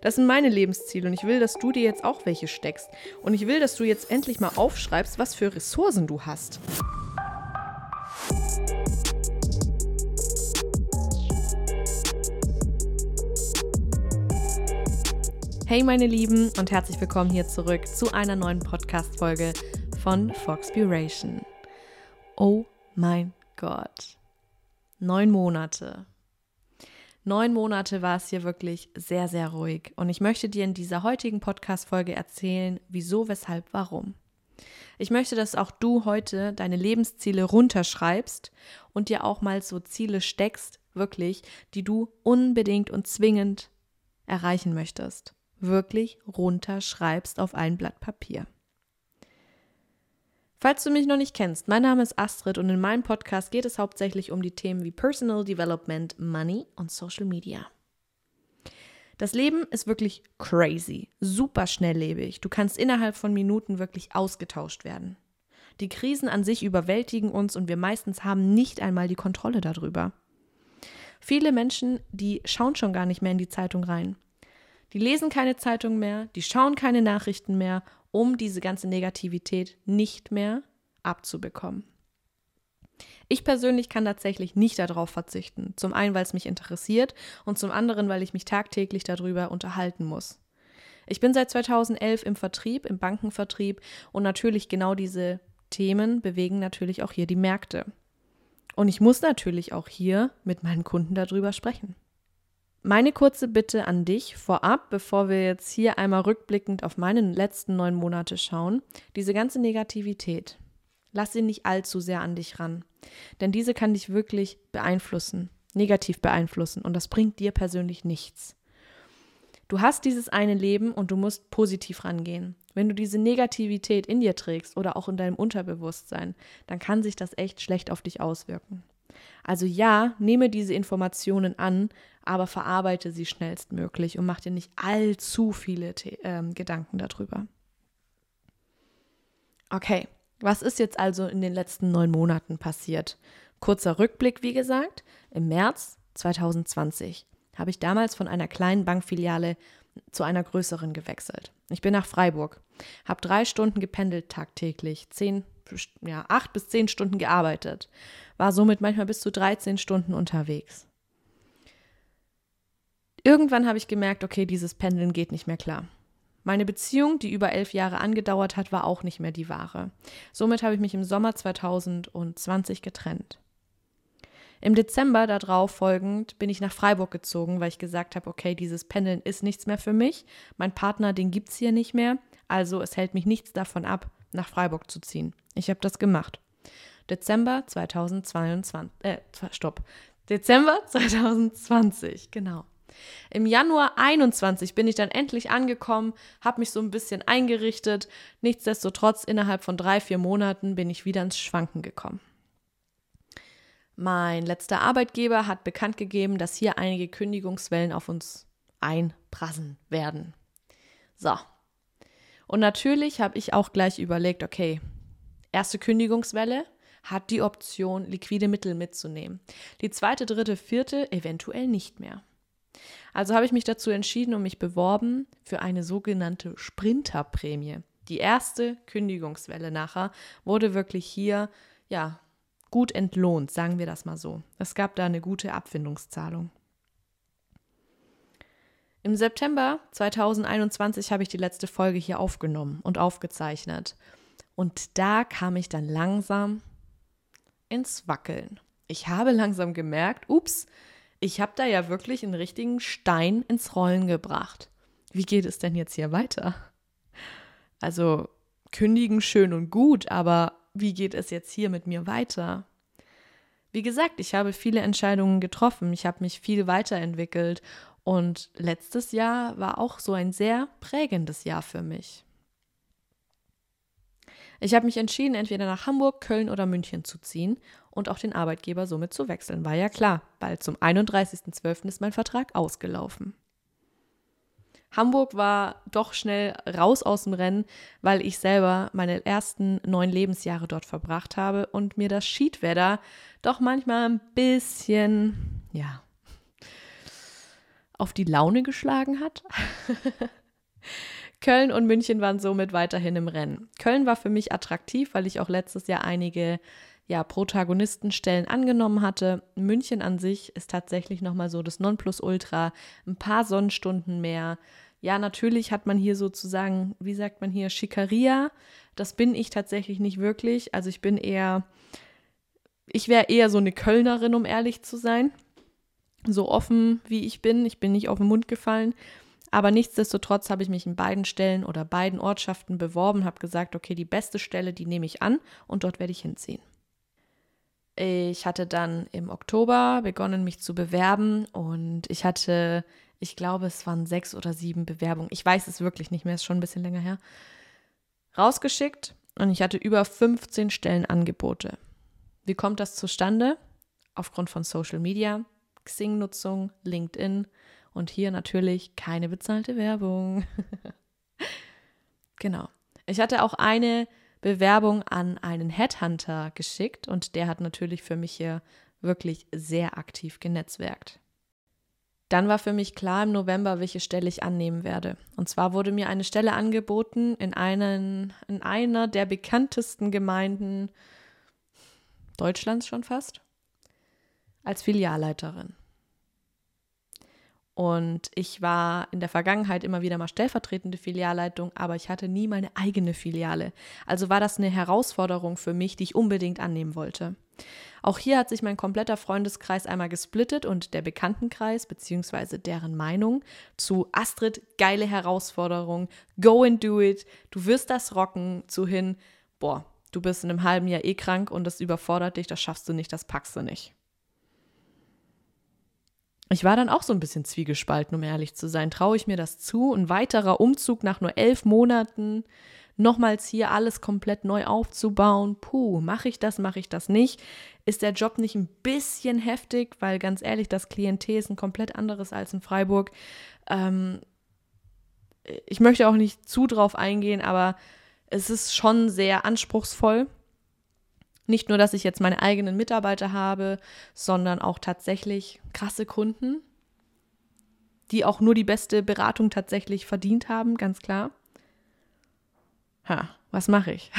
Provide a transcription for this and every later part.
Das sind meine Lebensziele und ich will, dass du dir jetzt auch welche steckst. Und ich will, dass du jetzt endlich mal aufschreibst, was für Ressourcen du hast. Hey meine Lieben und herzlich willkommen hier zurück zu einer neuen Podcast-Folge von Foxpuration. Oh mein Gott. Neun Monate. Neun Monate war es hier wirklich sehr, sehr ruhig. Und ich möchte dir in dieser heutigen Podcast-Folge erzählen, wieso, weshalb, warum. Ich möchte, dass auch du heute deine Lebensziele runterschreibst und dir auch mal so Ziele steckst, wirklich, die du unbedingt und zwingend erreichen möchtest. Wirklich runterschreibst auf ein Blatt Papier. Falls du mich noch nicht kennst, mein Name ist Astrid und in meinem Podcast geht es hauptsächlich um die Themen wie Personal Development, Money und Social Media. Das Leben ist wirklich crazy, super schnelllebig. Du kannst innerhalb von Minuten wirklich ausgetauscht werden. Die Krisen an sich überwältigen uns und wir meistens haben nicht einmal die Kontrolle darüber. Viele Menschen, die schauen schon gar nicht mehr in die Zeitung rein. Die lesen keine Zeitung mehr, die schauen keine Nachrichten mehr um diese ganze Negativität nicht mehr abzubekommen. Ich persönlich kann tatsächlich nicht darauf verzichten. Zum einen, weil es mich interessiert und zum anderen, weil ich mich tagtäglich darüber unterhalten muss. Ich bin seit 2011 im Vertrieb, im Bankenvertrieb und natürlich genau diese Themen bewegen natürlich auch hier die Märkte. Und ich muss natürlich auch hier mit meinen Kunden darüber sprechen. Meine kurze Bitte an dich vorab, bevor wir jetzt hier einmal rückblickend auf meine letzten neun Monate schauen, diese ganze Negativität, lass sie nicht allzu sehr an dich ran. Denn diese kann dich wirklich beeinflussen, negativ beeinflussen und das bringt dir persönlich nichts. Du hast dieses eine Leben und du musst positiv rangehen. Wenn du diese Negativität in dir trägst oder auch in deinem Unterbewusstsein, dann kann sich das echt schlecht auf dich auswirken. Also ja, nehme diese Informationen an, aber verarbeite sie schnellstmöglich und mach dir nicht allzu viele äh, Gedanken darüber. Okay, was ist jetzt also in den letzten neun Monaten passiert? Kurzer Rückblick, wie gesagt, im März 2020 habe ich damals von einer kleinen Bankfiliale zu einer größeren gewechselt. Ich bin nach Freiburg, habe drei Stunden gependelt tagtäglich, zehn, ja, acht bis zehn Stunden gearbeitet, war somit manchmal bis zu 13 Stunden unterwegs. Irgendwann habe ich gemerkt, okay, dieses Pendeln geht nicht mehr klar. Meine Beziehung, die über elf Jahre angedauert hat, war auch nicht mehr die wahre. Somit habe ich mich im Sommer 2020 getrennt. Im Dezember darauf folgend bin ich nach Freiburg gezogen, weil ich gesagt habe, okay, dieses Pendeln ist nichts mehr für mich. Mein Partner, den gibt es hier nicht mehr. Also es hält mich nichts davon ab, nach Freiburg zu ziehen. Ich habe das gemacht. Dezember 2022, äh, stopp. Dezember 2020, genau. Im Januar 21 bin ich dann endlich angekommen, habe mich so ein bisschen eingerichtet. Nichtsdestotrotz, innerhalb von drei, vier Monaten bin ich wieder ins Schwanken gekommen. Mein letzter Arbeitgeber hat bekannt gegeben, dass hier einige Kündigungswellen auf uns einprasseln werden. So. Und natürlich habe ich auch gleich überlegt, okay, erste Kündigungswelle hat die Option, liquide Mittel mitzunehmen. Die zweite, dritte, vierte eventuell nicht mehr. Also habe ich mich dazu entschieden und mich beworben für eine sogenannte Sprinterprämie. Die erste Kündigungswelle nachher wurde wirklich hier, ja, gut entlohnt, sagen wir das mal so. Es gab da eine gute Abfindungszahlung. Im September 2021 habe ich die letzte Folge hier aufgenommen und aufgezeichnet. Und da kam ich dann langsam ins Wackeln. Ich habe langsam gemerkt, ups, ich habe da ja wirklich einen richtigen Stein ins Rollen gebracht. Wie geht es denn jetzt hier weiter? Also kündigen schön und gut, aber wie geht es jetzt hier mit mir weiter? Wie gesagt, ich habe viele Entscheidungen getroffen, ich habe mich viel weiterentwickelt und letztes Jahr war auch so ein sehr prägendes Jahr für mich. Ich habe mich entschieden, entweder nach Hamburg, Köln oder München zu ziehen und auch den Arbeitgeber somit zu wechseln. War ja klar, weil zum 31.12. ist mein Vertrag ausgelaufen. Hamburg war doch schnell raus aus dem Rennen, weil ich selber meine ersten neun Lebensjahre dort verbracht habe und mir das Schiedwetter doch manchmal ein bisschen, ja, auf die Laune geschlagen hat. Köln und München waren somit weiterhin im Rennen. Köln war für mich attraktiv, weil ich auch letztes Jahr einige ja, Protagonistenstellen angenommen hatte. München an sich ist tatsächlich nochmal so das Nonplusultra, ein paar Sonnenstunden mehr. Ja, natürlich hat man hier sozusagen, wie sagt man hier, Schikaria. Das bin ich tatsächlich nicht wirklich. Also ich bin eher, ich wäre eher so eine Kölnerin, um ehrlich zu sein. So offen wie ich bin. Ich bin nicht auf den Mund gefallen. Aber nichtsdestotrotz habe ich mich in beiden Stellen oder beiden Ortschaften beworben, habe gesagt, okay, die beste Stelle, die nehme ich an und dort werde ich hinziehen. Ich hatte dann im Oktober begonnen, mich zu bewerben und ich hatte, ich glaube, es waren sechs oder sieben Bewerbungen. Ich weiß es wirklich nicht mehr, ist schon ein bisschen länger her. Rausgeschickt und ich hatte über 15 Stellenangebote. Wie kommt das zustande? Aufgrund von Social Media, Xing-Nutzung, LinkedIn und hier natürlich keine bezahlte Werbung. genau. Ich hatte auch eine Bewerbung an einen Headhunter geschickt und der hat natürlich für mich hier wirklich sehr aktiv genetzwerkt. Dann war für mich klar im November, welche Stelle ich annehmen werde. Und zwar wurde mir eine Stelle angeboten in, einen, in einer der bekanntesten Gemeinden Deutschlands schon fast, als Filialleiterin. Und ich war in der Vergangenheit immer wieder mal stellvertretende Filialleitung, aber ich hatte nie meine eigene Filiale. Also war das eine Herausforderung für mich, die ich unbedingt annehmen wollte. Auch hier hat sich mein kompletter Freundeskreis einmal gesplittet und der Bekanntenkreis bzw. deren Meinung zu Astrid, geile Herausforderung, go and do it, du wirst das rocken, zu hin, boah, du bist in einem halben Jahr eh krank und das überfordert dich, das schaffst du nicht, das packst du nicht ich war dann auch so ein bisschen zwiegespalten, um ehrlich zu sein. Traue ich mir das zu? Ein weiterer Umzug nach nur elf Monaten, nochmals hier alles komplett neu aufzubauen. Puh, mache ich das, mache ich das nicht? Ist der Job nicht ein bisschen heftig? Weil ganz ehrlich, das Klientel ist ein komplett anderes als in Freiburg. Ähm, ich möchte auch nicht zu drauf eingehen, aber es ist schon sehr anspruchsvoll. Nicht nur, dass ich jetzt meine eigenen Mitarbeiter habe, sondern auch tatsächlich krasse Kunden, die auch nur die beste Beratung tatsächlich verdient haben, ganz klar. Ha, was mache ich?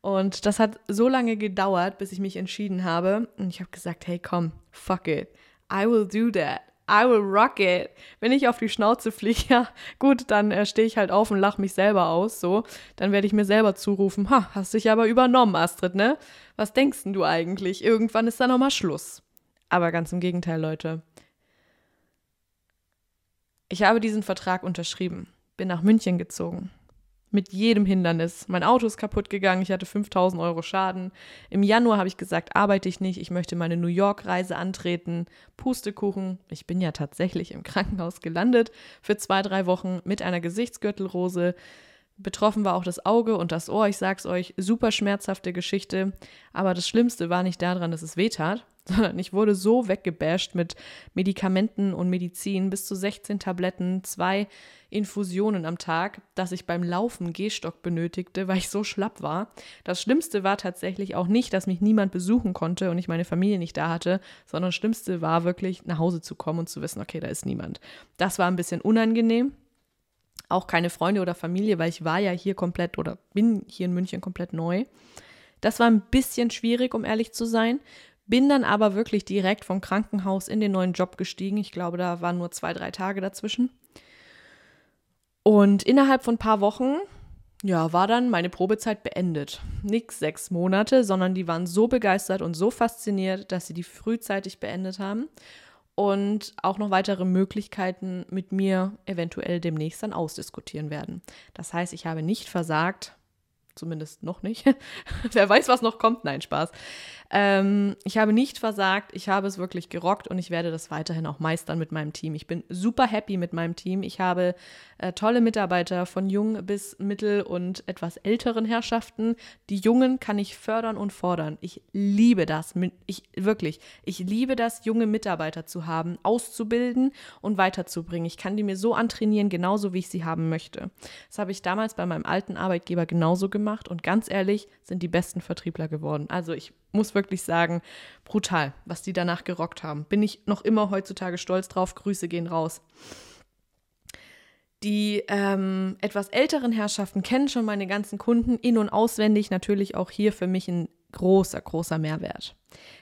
Und das hat so lange gedauert, bis ich mich entschieden habe. Und ich habe gesagt, hey, komm, fuck it. I will do that. I will rock it. Wenn ich auf die Schnauze fliege, ja, gut, dann äh, stehe ich halt auf und lache mich selber aus, so. Dann werde ich mir selber zurufen, ha, hast dich aber übernommen, Astrid, ne? Was denkst denn du eigentlich? Irgendwann ist da nochmal Schluss. Aber ganz im Gegenteil, Leute. Ich habe diesen Vertrag unterschrieben, bin nach München gezogen mit jedem Hindernis. Mein Auto ist kaputt gegangen, ich hatte 5000 Euro Schaden. Im Januar habe ich gesagt, arbeite ich nicht, ich möchte meine New York-Reise antreten. Pustekuchen, ich bin ja tatsächlich im Krankenhaus gelandet für zwei, drei Wochen mit einer Gesichtsgürtelrose. Betroffen war auch das Auge und das Ohr. Ich sag's euch, super schmerzhafte Geschichte. Aber das Schlimmste war nicht daran, dass es weh tat, sondern ich wurde so weggebasht mit Medikamenten und Medizin, bis zu 16 Tabletten, zwei Infusionen am Tag, dass ich beim Laufen Gehstock benötigte, weil ich so schlapp war. Das Schlimmste war tatsächlich auch nicht, dass mich niemand besuchen konnte und ich meine Familie nicht da hatte, sondern das Schlimmste war wirklich nach Hause zu kommen und zu wissen, okay, da ist niemand. Das war ein bisschen unangenehm. Auch keine Freunde oder Familie, weil ich war ja hier komplett oder bin hier in München komplett neu. Das war ein bisschen schwierig, um ehrlich zu sein. Bin dann aber wirklich direkt vom Krankenhaus in den neuen Job gestiegen. Ich glaube, da waren nur zwei, drei Tage dazwischen. Und innerhalb von ein paar Wochen, ja, war dann meine Probezeit beendet. Nix sechs Monate, sondern die waren so begeistert und so fasziniert, dass sie die frühzeitig beendet haben und auch noch weitere Möglichkeiten mit mir eventuell demnächst dann ausdiskutieren werden. Das heißt, ich habe nicht versagt, zumindest noch nicht. Wer weiß, was noch kommt. Nein, Spaß. Ähm, ich habe nicht versagt, ich habe es wirklich gerockt und ich werde das weiterhin auch meistern mit meinem Team. Ich bin super happy mit meinem Team. Ich habe äh, tolle Mitarbeiter von jung bis mittel und etwas älteren Herrschaften. Die Jungen kann ich fördern und fordern. Ich liebe das. Ich wirklich, ich liebe das, junge Mitarbeiter zu haben, auszubilden und weiterzubringen. Ich kann die mir so antrainieren, genauso wie ich sie haben möchte. Das habe ich damals bei meinem alten Arbeitgeber genauso gemacht gemacht und ganz ehrlich, sind die besten Vertriebler geworden. Also ich muss wirklich sagen, brutal, was die danach gerockt haben. Bin ich noch immer heutzutage stolz drauf. Grüße gehen raus. Die ähm, etwas älteren Herrschaften kennen schon meine ganzen Kunden in- und auswendig. Natürlich auch hier für mich ein großer, großer Mehrwert.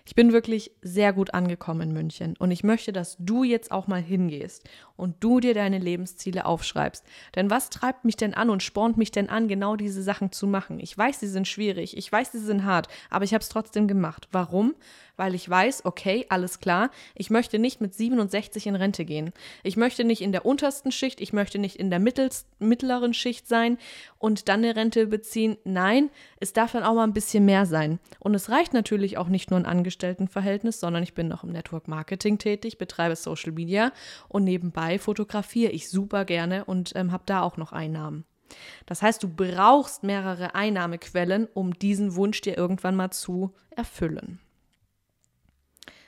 Ich bin wirklich sehr gut angekommen in München und ich möchte, dass du jetzt auch mal hingehst und du dir deine Lebensziele aufschreibst. Denn was treibt mich denn an und spornt mich denn an, genau diese Sachen zu machen? Ich weiß, sie sind schwierig, ich weiß, sie sind hart, aber ich habe es trotzdem gemacht. Warum? Weil ich weiß, okay, alles klar, ich möchte nicht mit 67 in Rente gehen. Ich möchte nicht in der untersten Schicht, ich möchte nicht in der mittleren Schicht sein und dann eine Rente beziehen. Nein, es darf dann auch mal ein bisschen mehr sein. Und es reicht natürlich auch nicht nur ein Angestelltenverhältnis, sondern ich bin noch im Network Marketing tätig, betreibe Social Media und nebenbei fotografiere ich super gerne und ähm, habe da auch noch Einnahmen. Das heißt, du brauchst mehrere Einnahmequellen, um diesen Wunsch dir irgendwann mal zu erfüllen.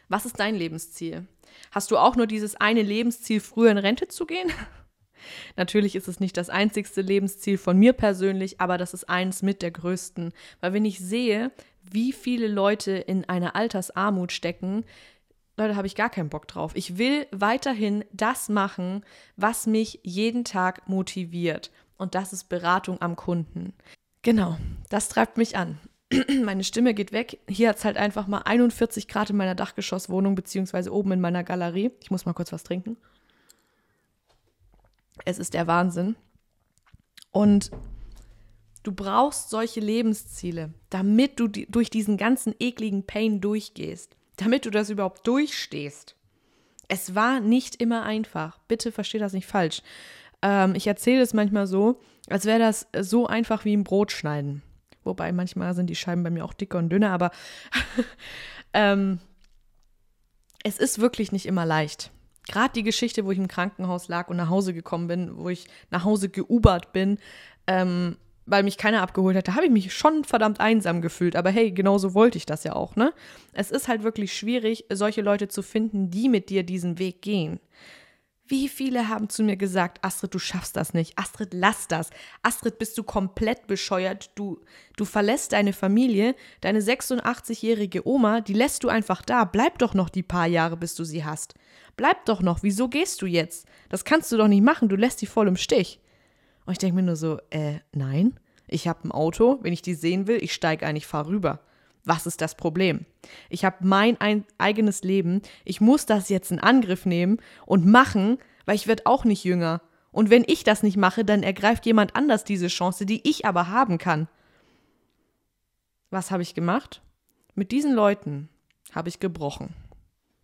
Was ist dein Lebensziel? Hast du auch nur dieses eine Lebensziel, früher in Rente zu gehen? Natürlich ist es nicht das einzigste Lebensziel von mir persönlich, aber das ist eins mit der größten. Weil wenn ich sehe, wie viele Leute in einer Altersarmut stecken, Leute, habe ich gar keinen Bock drauf. Ich will weiterhin das machen, was mich jeden Tag motiviert. Und das ist Beratung am Kunden. Genau, das treibt mich an. Meine Stimme geht weg. Hier hat es halt einfach mal 41 Grad in meiner Dachgeschosswohnung, beziehungsweise oben in meiner Galerie. Ich muss mal kurz was trinken. Es ist der Wahnsinn. Und du brauchst solche Lebensziele, damit du die, durch diesen ganzen ekligen Pain durchgehst, damit du das überhaupt durchstehst. Es war nicht immer einfach. Bitte versteh das nicht falsch. Ähm, ich erzähle es manchmal so, als wäre das so einfach wie ein Brot schneiden. Wobei manchmal sind die Scheiben bei mir auch dicker und dünner, aber ähm, es ist wirklich nicht immer leicht gerade die Geschichte, wo ich im Krankenhaus lag und nach Hause gekommen bin, wo ich nach Hause geubert bin, ähm, weil mich keiner abgeholt hat, da habe ich mich schon verdammt einsam gefühlt. Aber hey, genauso wollte ich das ja auch, ne? Es ist halt wirklich schwierig, solche Leute zu finden, die mit dir diesen Weg gehen. Wie viele haben zu mir gesagt, Astrid, du schaffst das nicht. Astrid, lass das. Astrid, bist du komplett bescheuert. Du, du verlässt deine Familie, deine 86-jährige Oma, die lässt du einfach da. Bleib doch noch die paar Jahre, bis du sie hast. Bleib doch noch. Wieso gehst du jetzt? Das kannst du doch nicht machen. Du lässt sie voll im Stich. Und ich denke mir nur so, äh, nein. Ich habe ein Auto. Wenn ich die sehen will, ich steige ein, ich fahre rüber. Was ist das Problem? Ich habe mein ein eigenes Leben. Ich muss das jetzt in Angriff nehmen und machen, weil ich werde auch nicht jünger. Und wenn ich das nicht mache, dann ergreift jemand anders diese Chance, die ich aber haben kann. Was habe ich gemacht? Mit diesen Leuten habe ich gebrochen.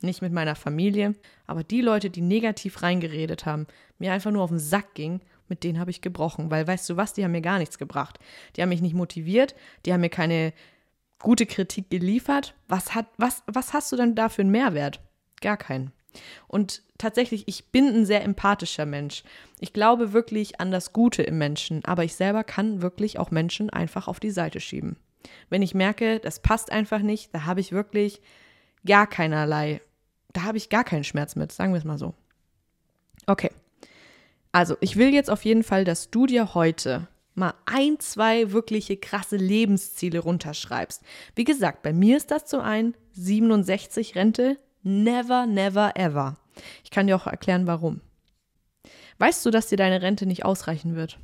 Nicht mit meiner Familie, aber die Leute, die negativ reingeredet haben, mir einfach nur auf den Sack ging, mit denen habe ich gebrochen. Weil weißt du was, die haben mir gar nichts gebracht. Die haben mich nicht motiviert, die haben mir keine gute Kritik geliefert. Was, hat, was, was hast du denn da für einen Mehrwert? Gar keinen. Und tatsächlich, ich bin ein sehr empathischer Mensch. Ich glaube wirklich an das Gute im Menschen, aber ich selber kann wirklich auch Menschen einfach auf die Seite schieben. Wenn ich merke, das passt einfach nicht, da habe ich wirklich gar keinerlei, da habe ich gar keinen Schmerz mit, sagen wir es mal so. Okay. Also, ich will jetzt auf jeden Fall, dass du dir heute mal ein, zwei wirkliche krasse Lebensziele runterschreibst. Wie gesagt, bei mir ist das so ein 67 Rente, never, never, ever. Ich kann dir auch erklären, warum. Weißt du, dass dir deine Rente nicht ausreichen wird?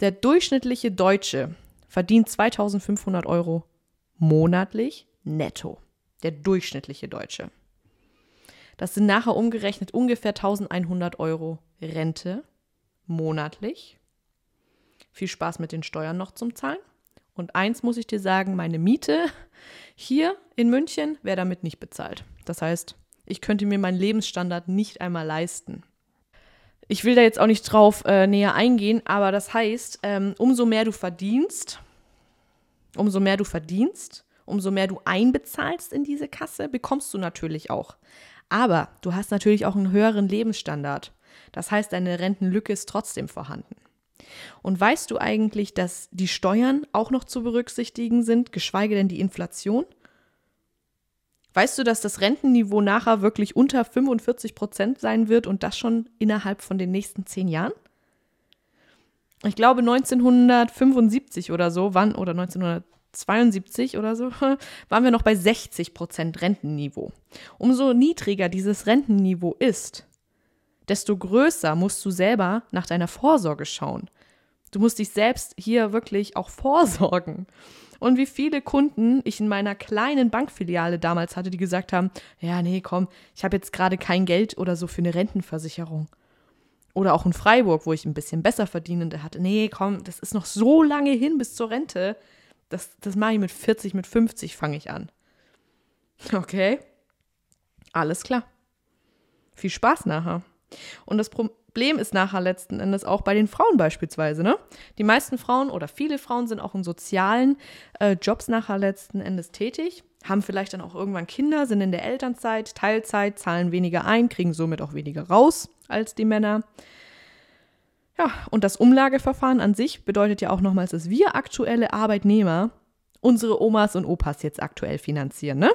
Der durchschnittliche Deutsche verdient 2500 Euro monatlich netto. Der durchschnittliche Deutsche. Das sind nachher umgerechnet ungefähr 1100 Euro Rente monatlich viel Spaß mit den Steuern noch zum Zahlen. Und eins muss ich dir sagen, meine Miete hier in München wäre damit nicht bezahlt. Das heißt, ich könnte mir meinen Lebensstandard nicht einmal leisten. Ich will da jetzt auch nicht drauf äh, näher eingehen, aber das heißt, ähm, umso mehr du verdienst, umso mehr du verdienst, umso mehr du einbezahlst in diese Kasse, bekommst du natürlich auch. Aber du hast natürlich auch einen höheren Lebensstandard. Das heißt, deine Rentenlücke ist trotzdem vorhanden. Und weißt du eigentlich, dass die Steuern auch noch zu berücksichtigen sind, geschweige denn die Inflation? Weißt du, dass das Rentenniveau nachher wirklich unter 45 Prozent sein wird und das schon innerhalb von den nächsten zehn Jahren? Ich glaube 1975 oder so, wann, oder 1972 oder so, waren wir noch bei 60 Prozent Rentenniveau. Umso niedriger dieses Rentenniveau ist, desto größer musst du selber nach deiner Vorsorge schauen. Du musst dich selbst hier wirklich auch vorsorgen. Und wie viele Kunden ich in meiner kleinen Bankfiliale damals hatte, die gesagt haben, ja, nee, komm, ich habe jetzt gerade kein Geld oder so für eine Rentenversicherung. Oder auch in Freiburg, wo ich ein bisschen besser verdienende hatte. Nee, komm, das ist noch so lange hin bis zur Rente. Das, das mache ich mit 40, mit 50 fange ich an. Okay. Alles klar. Viel Spaß nachher. Und das Problem ist nachher letzten Endes auch bei den Frauen beispielsweise. Ne? Die meisten Frauen oder viele Frauen sind auch in sozialen äh, Jobs nachher letzten Endes tätig, haben vielleicht dann auch irgendwann Kinder, sind in der Elternzeit, Teilzeit, zahlen weniger ein, kriegen somit auch weniger raus als die Männer. Ja, und das Umlageverfahren an sich bedeutet ja auch nochmals, dass wir aktuelle Arbeitnehmer unsere Omas und Opas jetzt aktuell finanzieren, ne?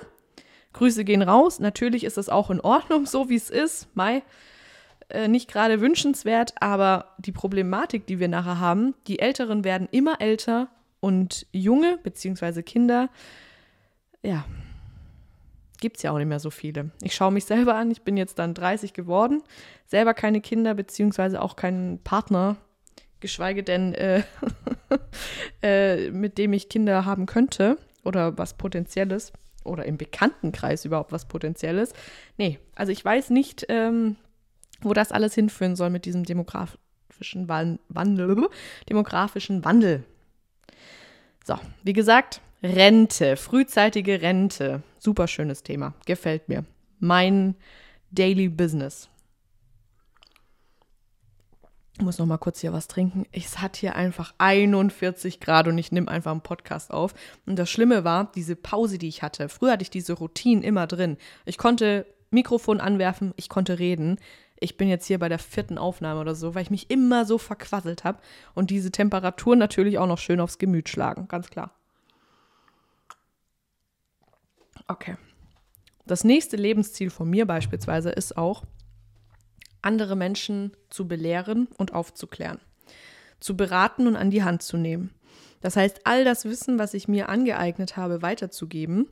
Grüße gehen raus. Natürlich ist es auch in Ordnung, so wie es ist. Mai, äh, nicht gerade wünschenswert, aber die Problematik, die wir nachher haben, die Älteren werden immer älter und Junge bzw. Kinder, ja, gibt es ja auch nicht mehr so viele. Ich schaue mich selber an, ich bin jetzt dann 30 geworden, selber keine Kinder bzw. auch keinen Partner, geschweige denn äh, äh, mit dem ich Kinder haben könnte oder was Potenzielles oder im Bekanntenkreis überhaupt was Potenzielles. Nee, also ich weiß nicht, ähm, wo das alles hinführen soll mit diesem demografischen Wandel. Demografischen Wandel. So, wie gesagt, Rente, frühzeitige Rente. Super schönes Thema. Gefällt mir. Mein Daily Business. Ich muss noch mal kurz hier was trinken. Es hat hier einfach 41 Grad und ich nehme einfach einen Podcast auf. Und das Schlimme war, diese Pause, die ich hatte. Früher hatte ich diese Routine immer drin. Ich konnte Mikrofon anwerfen, ich konnte reden ich bin jetzt hier bei der vierten Aufnahme oder so, weil ich mich immer so verquasselt habe und diese Temperatur natürlich auch noch schön aufs Gemüt schlagen, ganz klar. Okay. Das nächste Lebensziel von mir beispielsweise ist auch, andere Menschen zu belehren und aufzuklären, zu beraten und an die Hand zu nehmen. Das heißt, all das Wissen, was ich mir angeeignet habe, weiterzugeben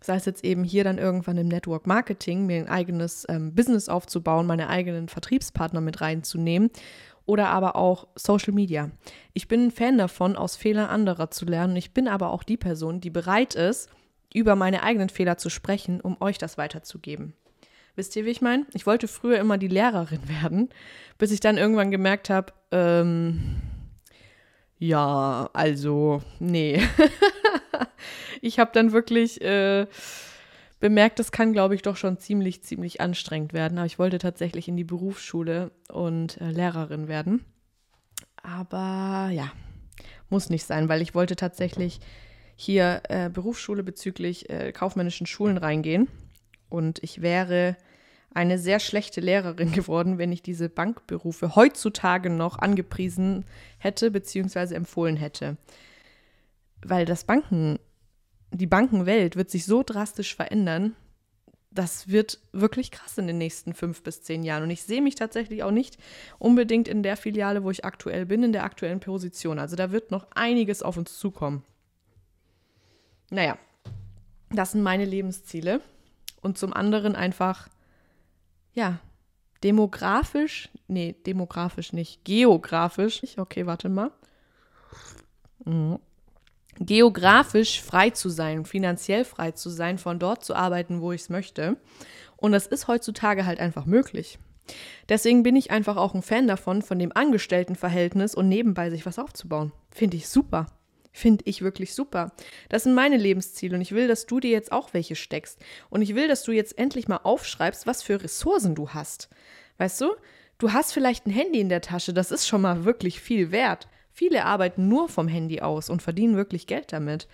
sei es jetzt eben hier dann irgendwann im Network Marketing, mir ein eigenes ähm, Business aufzubauen, meine eigenen Vertriebspartner mit reinzunehmen oder aber auch Social Media. Ich bin ein Fan davon, aus Fehlern anderer zu lernen. Ich bin aber auch die Person, die bereit ist, über meine eigenen Fehler zu sprechen, um euch das weiterzugeben. Wisst ihr, wie ich meine? Ich wollte früher immer die Lehrerin werden, bis ich dann irgendwann gemerkt habe, ähm, ja, also, nee. ich habe dann wirklich äh, bemerkt, das kann, glaube ich, doch schon ziemlich, ziemlich anstrengend werden. Aber ich wollte tatsächlich in die Berufsschule und äh, Lehrerin werden. Aber ja, muss nicht sein, weil ich wollte tatsächlich hier äh, Berufsschule bezüglich äh, kaufmännischen Schulen reingehen. Und ich wäre eine sehr schlechte Lehrerin geworden, wenn ich diese Bankberufe heutzutage noch angepriesen hätte bzw. empfohlen hätte. Weil das Banken die Bankenwelt wird sich so drastisch verändern, das wird wirklich krass in den nächsten fünf bis zehn Jahren. Und ich sehe mich tatsächlich auch nicht unbedingt in der Filiale, wo ich aktuell bin, in der aktuellen Position. Also da wird noch einiges auf uns zukommen. Naja, das sind meine Lebensziele. Und zum anderen einfach, ja, demografisch, nee, demografisch nicht, geografisch. Okay, warte mal. Mhm geografisch frei zu sein, finanziell frei zu sein, von dort zu arbeiten, wo ich es möchte. Und das ist heutzutage halt einfach möglich. Deswegen bin ich einfach auch ein Fan davon, von dem Angestelltenverhältnis und nebenbei sich was aufzubauen. Finde ich super. Finde ich wirklich super. Das sind meine Lebensziele und ich will, dass du dir jetzt auch welche steckst. Und ich will, dass du jetzt endlich mal aufschreibst, was für Ressourcen du hast. Weißt du, du hast vielleicht ein Handy in der Tasche, das ist schon mal wirklich viel wert. Viele arbeiten nur vom Handy aus und verdienen wirklich Geld damit.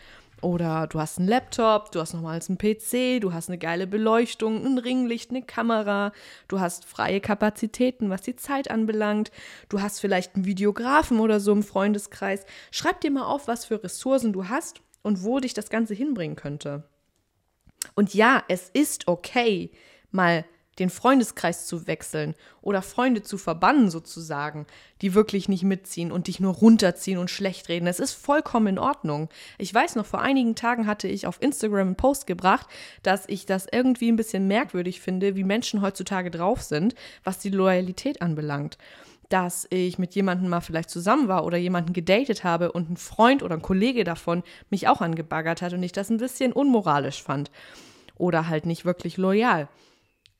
Oder du hast einen Laptop, du hast nochmals einen PC, du hast eine geile Beleuchtung, ein Ringlicht, eine Kamera, du hast freie Kapazitäten, was die Zeit anbelangt, du hast vielleicht einen Videografen oder so im Freundeskreis. Schreib dir mal auf, was für Ressourcen du hast und wo dich das Ganze hinbringen könnte. Und ja, es ist okay, mal den Freundeskreis zu wechseln oder Freunde zu verbannen sozusagen, die wirklich nicht mitziehen und dich nur runterziehen und schlecht reden. Es ist vollkommen in Ordnung. Ich weiß noch, vor einigen Tagen hatte ich auf Instagram einen Post gebracht, dass ich das irgendwie ein bisschen merkwürdig finde, wie Menschen heutzutage drauf sind, was die Loyalität anbelangt dass ich mit jemandem mal vielleicht zusammen war oder jemanden gedatet habe und ein Freund oder ein Kollege davon mich auch angebaggert hat und ich das ein bisschen unmoralisch fand oder halt nicht wirklich loyal.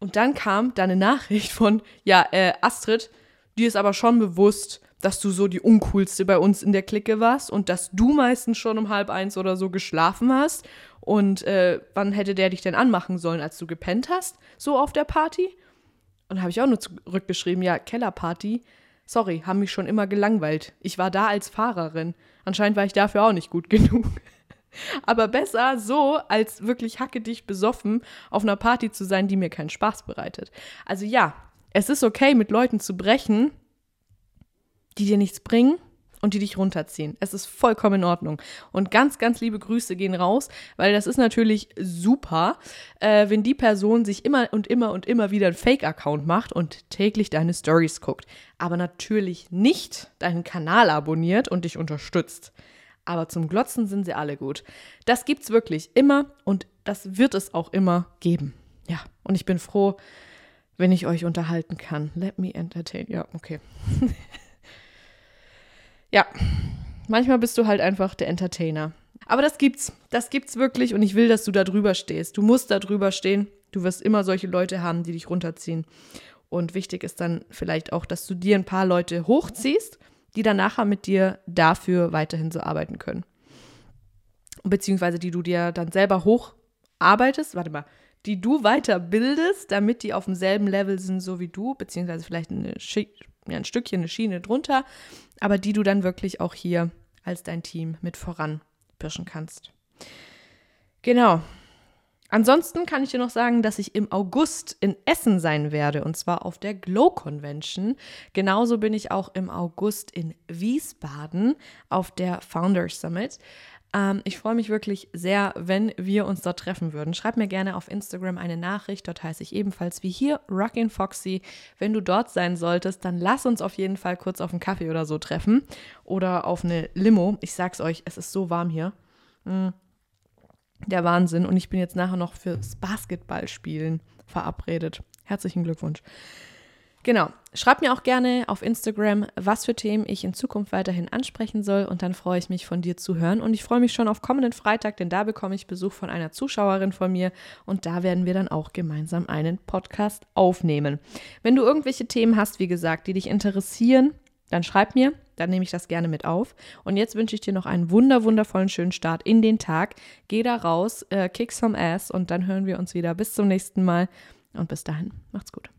Und dann kam da eine Nachricht von, ja, äh, Astrid, dir ist aber schon bewusst, dass du so die uncoolste bei uns in der Clique warst und dass du meistens schon um halb eins oder so geschlafen hast. Und äh, wann hätte der dich denn anmachen sollen, als du gepennt hast, so auf der Party? Und habe ich auch nur zurückgeschrieben, ja, Kellerparty. Sorry, haben mich schon immer gelangweilt. Ich war da als Fahrerin. Anscheinend war ich dafür auch nicht gut genug. Aber besser so, als wirklich hacke dich besoffen auf einer Party zu sein, die mir keinen Spaß bereitet. Also ja, es ist okay, mit Leuten zu brechen, die dir nichts bringen und die dich runterziehen. Es ist vollkommen in Ordnung. Und ganz, ganz liebe Grüße gehen raus, weil das ist natürlich super, äh, wenn die Person sich immer und immer und immer wieder einen Fake-Account macht und täglich deine Stories guckt. Aber natürlich nicht deinen Kanal abonniert und dich unterstützt. Aber zum Glotzen sind sie alle gut. Das gibt's wirklich immer und das wird es auch immer geben. Ja, und ich bin froh, wenn ich euch unterhalten kann. Let me entertain. Ja, okay. ja, manchmal bist du halt einfach der Entertainer. Aber das gibt's. Das gibt's wirklich und ich will, dass du da drüber stehst. Du musst da drüber stehen. Du wirst immer solche Leute haben, die dich runterziehen. Und wichtig ist dann vielleicht auch, dass du dir ein paar Leute hochziehst die dann nachher mit dir dafür weiterhin so arbeiten können. Beziehungsweise die du dir dann selber hocharbeitest, warte mal, die du weiterbildest, damit die auf demselben Level sind, so wie du, beziehungsweise vielleicht eine ja, ein Stückchen, eine Schiene drunter, aber die du dann wirklich auch hier als dein Team mit voranpirschen kannst. Genau, Ansonsten kann ich dir noch sagen, dass ich im August in Essen sein werde und zwar auf der Glow Convention. Genauso bin ich auch im August in Wiesbaden auf der Founders Summit. Ähm, ich freue mich wirklich sehr, wenn wir uns dort treffen würden. Schreib mir gerne auf Instagram eine Nachricht. Dort heiße ich ebenfalls wie hier Rockin' Foxy. Wenn du dort sein solltest, dann lass uns auf jeden Fall kurz auf einen Kaffee oder so treffen oder auf eine Limo. Ich sag's euch, es ist so warm hier. Mm der Wahnsinn. Und ich bin jetzt nachher noch fürs Basketballspielen verabredet. Herzlichen Glückwunsch. Genau. Schreib mir auch gerne auf Instagram, was für Themen ich in Zukunft weiterhin ansprechen soll. Und dann freue ich mich, von dir zu hören. Und ich freue mich schon auf kommenden Freitag, denn da bekomme ich Besuch von einer Zuschauerin von mir. Und da werden wir dann auch gemeinsam einen Podcast aufnehmen. Wenn du irgendwelche Themen hast, wie gesagt, die dich interessieren, dann schreib mir, dann nehme ich das gerne mit auf. Und jetzt wünsche ich dir noch einen wunder, wundervollen schönen Start in den Tag. Geh da raus, äh, kick some ass und dann hören wir uns wieder. Bis zum nächsten Mal und bis dahin, macht's gut.